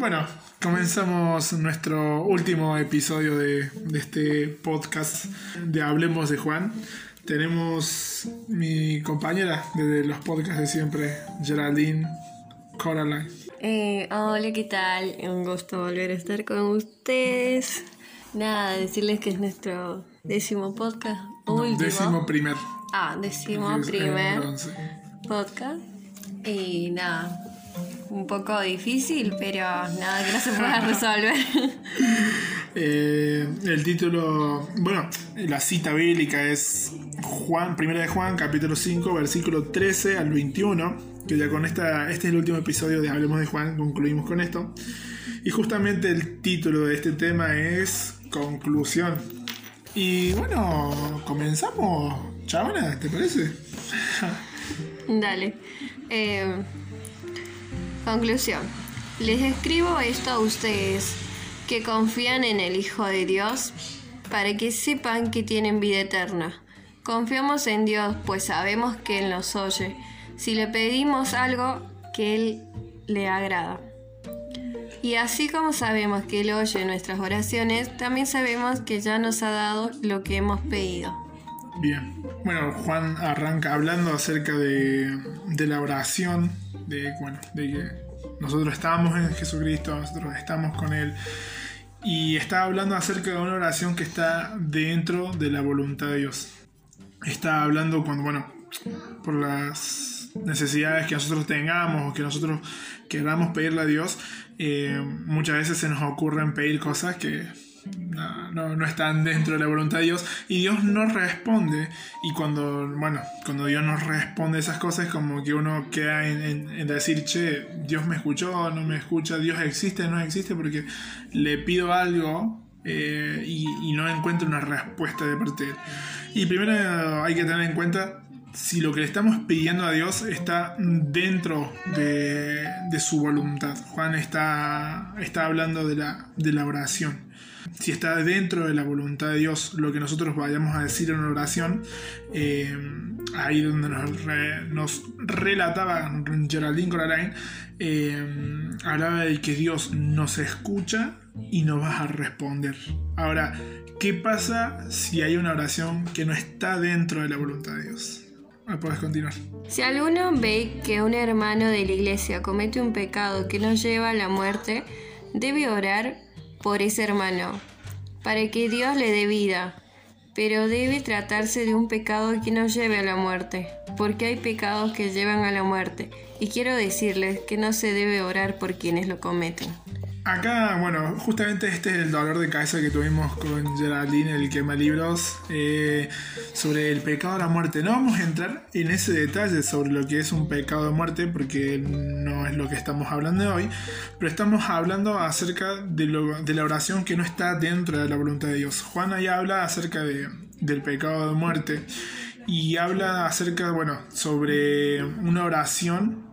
Bueno, comenzamos nuestro último episodio de, de este podcast de Hablemos de Juan. Tenemos mi compañera de los podcasts de siempre, Geraldine Coraline. Eh, hola, ¿qué tal? Un gusto volver a estar con ustedes. Nada, decirles que es nuestro décimo podcast. No, último. décimo primer. Ah, décimo primer podcast. Y nada, un poco difícil, pero nada que no se pueda resolver. Eh, el título, bueno, la cita bíblica es Juan, primera de Juan, capítulo 5, versículo 13 al 21, que ya con esta, este es el último episodio de Hablemos de Juan, concluimos con esto. Y justamente el título de este tema es Conclusión. Y bueno, comenzamos, chavana, ¿te parece? Dale. Eh, conclusión. Les escribo esto a ustedes que confían en el Hijo de Dios para que sepan que tienen vida eterna. Confiamos en Dios pues sabemos que Él nos oye. Si le pedimos algo que Él le agrada. Y así como sabemos que Él oye nuestras oraciones, también sabemos que ya nos ha dado lo que hemos pedido. Bien. Bueno, Juan arranca hablando acerca de, de la oración, de, bueno, de que nosotros estamos en Jesucristo, nosotros estamos con Él. Y está hablando acerca de una oración que está dentro de la voluntad de Dios. Está hablando cuando, bueno, por las necesidades que nosotros tengamos o que nosotros queramos pedirle a Dios, eh, muchas veces se nos ocurren pedir cosas que no, no, no están dentro de la voluntad de Dios y Dios nos responde y cuando, bueno, cuando Dios nos responde esas cosas como que uno queda en decir, che, Dios me escuchó, no me escucha, Dios existe, no existe porque le pido algo eh, y, y no encuentro una respuesta de parte de Él. Y primero hay que tener en cuenta si lo que le estamos pidiendo a Dios está dentro de, su voluntad. Juan está, está hablando de la, de la oración. Si está dentro de la voluntad de Dios lo que nosotros vayamos a decir en una oración, eh, ahí donde nos, re- nos relataba Geraldine Coraline, eh, hablaba de que Dios nos escucha y nos va a responder. Ahora, ¿qué pasa si hay una oración que no está dentro de la voluntad de Dios? Si alguno ve que un hermano de la iglesia comete un pecado que nos lleva a la muerte, debe orar por ese hermano, para que Dios le dé vida. Pero debe tratarse de un pecado que nos lleve a la muerte, porque hay pecados que llevan a la muerte, y quiero decirles que no se debe orar por quienes lo cometen. Acá, bueno, justamente este es el dolor de cabeza que tuvimos con Geraldine, el quema libros, eh, sobre el pecado de la muerte. No vamos a entrar en ese detalle sobre lo que es un pecado de muerte, porque no es lo que estamos hablando hoy, pero estamos hablando acerca de, la oración que no está dentro de la voluntad de Dios. Juan ahí habla acerca de- del pecado de muerte y habla acerca, bueno, sobre una oración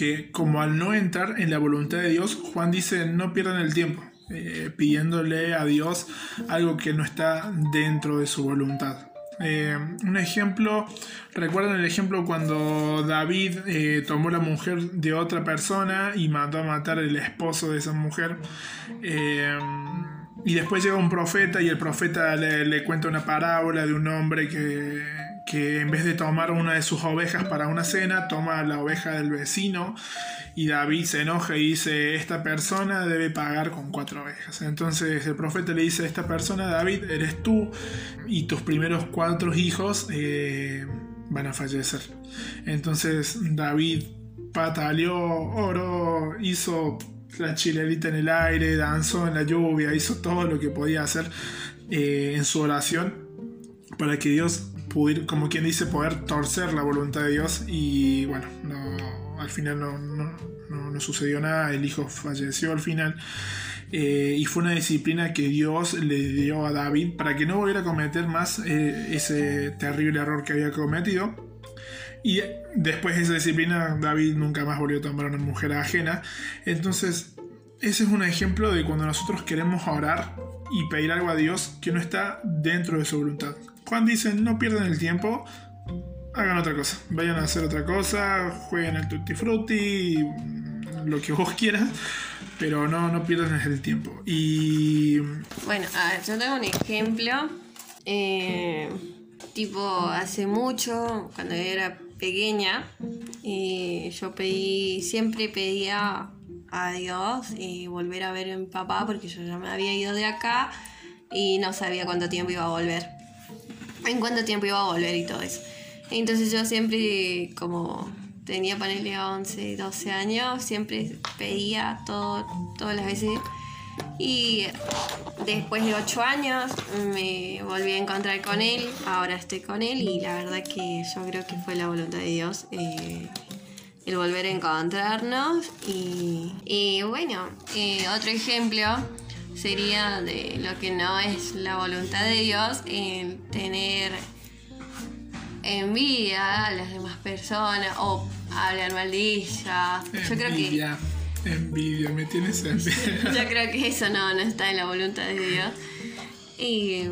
que como al no entrar en la voluntad de Dios, Juan dice no pierdan el tiempo eh, pidiéndole a Dios algo que no está dentro de su voluntad. Eh, un ejemplo, recuerdan el ejemplo cuando David eh, tomó la mujer de otra persona y mandó a matar el esposo de esa mujer. Y después llega un profeta y el profeta le cuenta una parábola de un hombre que, que en vez de tomar una de sus ovejas para una cena, toma la oveja del vecino y David se enoja y dice, esta persona debe pagar con cuatro ovejas. Entonces el profeta le dice, esta persona, David, eres tú y tus primeros cuatro hijos eh, van a fallecer. Entonces David pataleó, oró, hizo la chilerita en el aire, danzó en la lluvia, hizo todo lo que podía hacer eh, en su oración para que Dios pudiera, como quien dice, poder torcer la voluntad de Dios y bueno, no, al final no, no- no- no sucedió nada, el hijo falleció al final eh, y fue una disciplina que Dios le dio a David para que no volviera a cometer más eh, ese terrible error que había cometido. Y después de esa disciplina, David nunca más volvió a tomar a una mujer ajena. Entonces, ese es un ejemplo de cuando nosotros queremos orar y pedir algo a Dios que no está dentro de su voluntad. Juan dice, no pierdan el tiempo, hagan otra cosa. Vayan a hacer otra cosa, jueguen al tutti frutti, lo que vos quieras, pero no, no pierdas el tiempo. Y Bueno, yo tengo un ejemplo. eh, tipo, hace mucho, cuando era pequeña, yo pedí, siempre pedía a Dios eh, volver a ver a mi papá porque yo ya me había ido de acá y no sabía cuánto tiempo iba a volver. En cuánto tiempo iba a volver y todo eso. Entonces yo siempre, como tenía ponerle 11, 12 años, siempre pedía todo, todas las veces y después de ocho años me volví a encontrar con él, ahora estoy con él y la verdad que yo creo que fue la voluntad de Dios eh, el volver a encontrarnos. Y, y bueno, eh, otro ejemplo sería de lo que no es la voluntad de Dios, el tener envidia a las demás personas o hablar mal de ellas. Yo creo que envidia, envidia, me tienes envidia. yo creo que eso no, no está en la voluntad de Dios. Y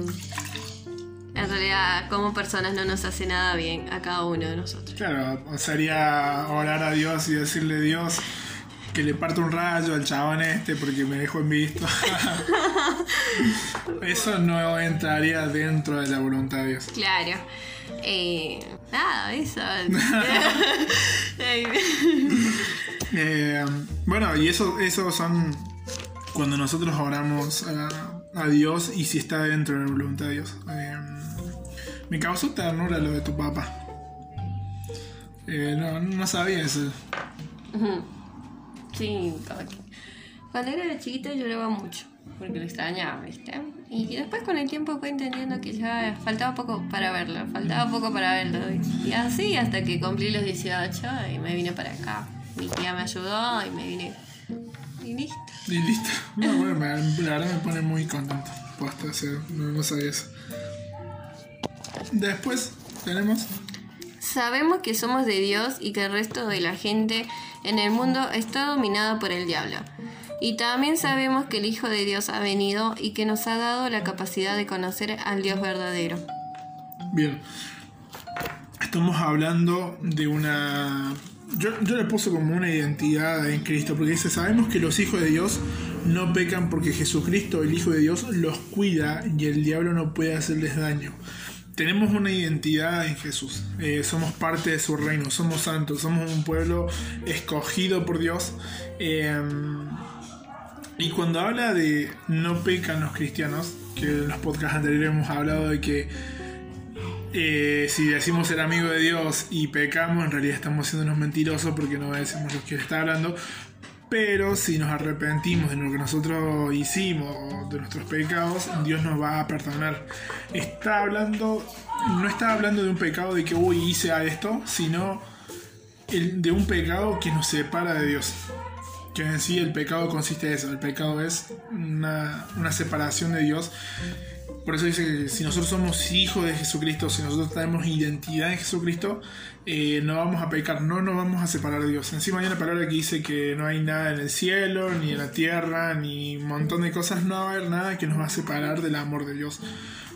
en realidad, como personas, no nos hace nada bien a cada uno de nosotros. Claro, sería orar a Dios y decirle Dios que le parto un rayo al chabón este porque me dejó en visto. Eso no entraría dentro de la voluntad de Dios. Claro. Eh, nada, eso. Eh, bueno, y eso, eso son cuando nosotros oramos a, a Dios y si está dentro de la voluntad de Dios. Eh, me causó ternura lo de tu papá. No, no sabía eso. Sí, cuando era chiquita lloraba mucho. Porque lo extrañaba, ¿viste? Y después con el tiempo fue entendiendo que ya faltaba poco para verlo, faltaba poco para verlo. Y así hasta que cumplí los 18 y me vine para acá. Mi tía me ayudó y me vine. Y listo. Y listo. No, bueno, me- la verdad me pone muy contento. Posta, sea, no, no sabía eso. Después tenemos. Sabemos que somos de Dios y que el resto de la gente en el mundo está dominada por el diablo. Y también sabemos que el Hijo de Dios ha venido y que nos ha dado la capacidad de conocer al Dios verdadero. Bien. Estamos hablando de una. Yo, yo le puse como una identidad en Cristo, porque dice: Sabemos que los hijos de Dios no pecan porque Jesucristo, el Hijo de Dios, los cuida y el diablo no puede hacerles daño. Tenemos una identidad en Jesús. Eh, somos parte de su reino, somos santos, somos un pueblo escogido por Dios. Eh, y cuando habla de no pecan los cristianos, que en los podcasts anteriores hemos hablado de que eh, si decimos ser amigo de Dios y pecamos, en realidad estamos siendo unos mentirosos porque no decimos lo que está hablando. Pero si nos arrepentimos de lo que nosotros hicimos, de nuestros pecados, Dios nos va a perdonar. Está hablando, no está hablando de un pecado de que uy hice a esto, sino de un pecado que nos separa de Dios. Que en sí el pecado consiste en eso, el pecado es una separación de Dios. Por eso dice que si nosotros somos hijos de Jesucristo, si nosotros tenemos identidad en Jesucristo, eh, no vamos a pecar, no nos vamos a separar de Dios. Encima hay una palabra que dice que no hay nada en el cielo, ni en la tierra, ni un montón de cosas, no va a haber nada que nos va a separar del amor de Dios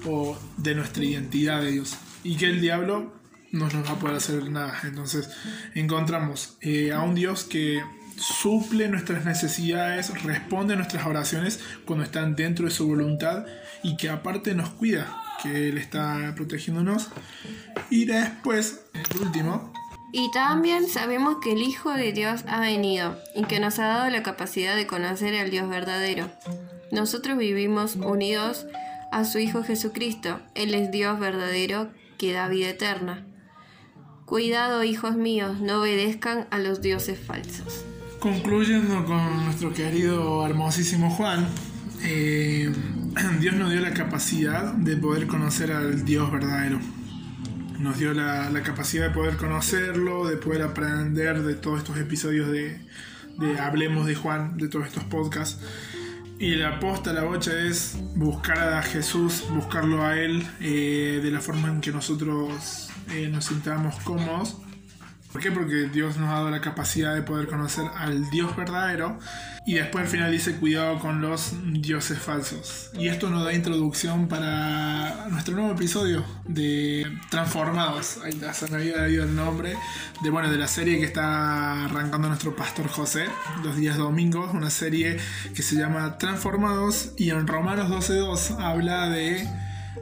o de nuestra identidad de Dios. Y que el diablo no nos va a poder hacer nada. Entonces encontramos eh, a un Dios que suple nuestras necesidades, responde a nuestras oraciones cuando están dentro de su voluntad y que aparte nos cuida, que Él está protegiéndonos. Y después, el último, Y también sabemos que el Hijo de Dios ha venido y que nos ha dado la capacidad de conocer al Dios verdadero. Nosotros vivimos unidos a su Hijo Jesucristo. Él es Dios verdadero que da vida eterna. Cuidado, hijos míos, no obedezcan a los dioses falsos. Concluyendo con nuestro querido hermosísimo Juan, eh, Dios nos dio la capacidad de poder conocer al Dios verdadero. Nos dio la, capacidad de poder conocerlo, de poder aprender de todos estos episodios de, de Hablemos de Juan, de todos estos podcasts. Y la posta, la bocha es buscar a Jesús, buscarlo a Él eh, de la forma en que nosotros eh, nos sintamos cómodos. ¿Por qué? Porque Dios nos ha dado la capacidad de poder conocer al Dios verdadero. Y después al final dice cuidado con los dioses falsos. Y esto nos da introducción para nuestro nuevo episodio de Transformados. Ahí está, se me había ido el nombre. De, bueno, de la serie que está arrancando nuestro pastor José los días domingos. Una serie que se llama Transformados. Y en Romanos 12.2 habla de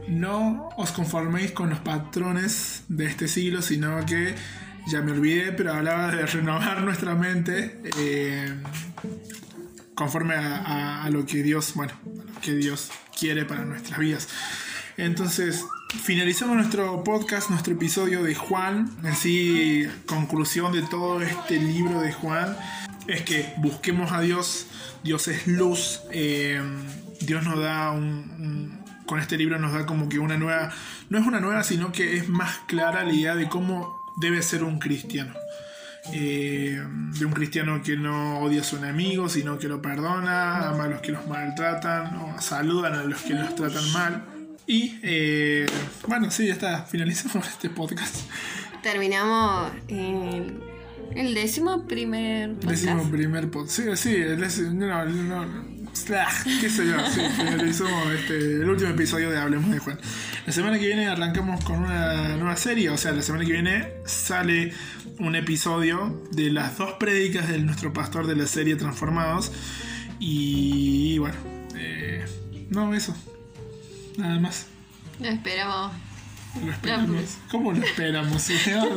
no os conforméis con los patrones de este siglo, sino que ya me olvidé, pero hablaba de renovar nuestra mente eh, conforme a, lo que Dios, bueno, que Dios quiere para nuestras vidas. Entonces, finalizamos nuestro podcast, nuestro episodio de Juan. En sí, conclusión de todo este libro de Juan es que busquemos a Dios. Dios es luz. Eh, Dios nos da un, con este libro nos da como que una nueva, no es una nueva, sino que es más clara la idea de cómo debe ser un cristiano. Eh, de un cristiano que no odia a su enemigo, sino que lo perdona, ama a los que los maltratan, o saludan a los que los tratan mal. Y eh, bueno, sí, ya está, finalizamos este podcast. Terminamos el, el décimo primer podcast. Décimo primer podcast. Sí, sí, el décimo, no, no, qué sé yo, sí, finalizamos este, el último episodio de Hablemos de Juan. La semana que viene arrancamos con una nueva serie, o sea, la semana que viene sale un episodio de las dos prédicas de nuestro pastor de la serie Transformados. Y, bueno, eh, no, eso, nada más. Lo esperamos. Lo esperamos. ¿Cómo lo esperamos?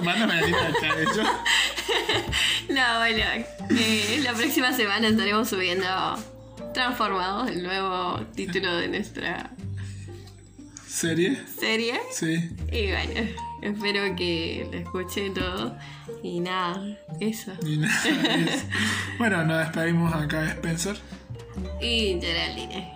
Van a venir acá, hecho. No, bueno, eh, la próxima semana estaremos subiendo Transformados, el nuevo título de nuestra serie. ¿Serie? Sí. Y bueno, espero que lo escuche todo. Y nada, eso. Y nada, eso. Bueno, nos despedimos acá de Spencer. Y Geraldine.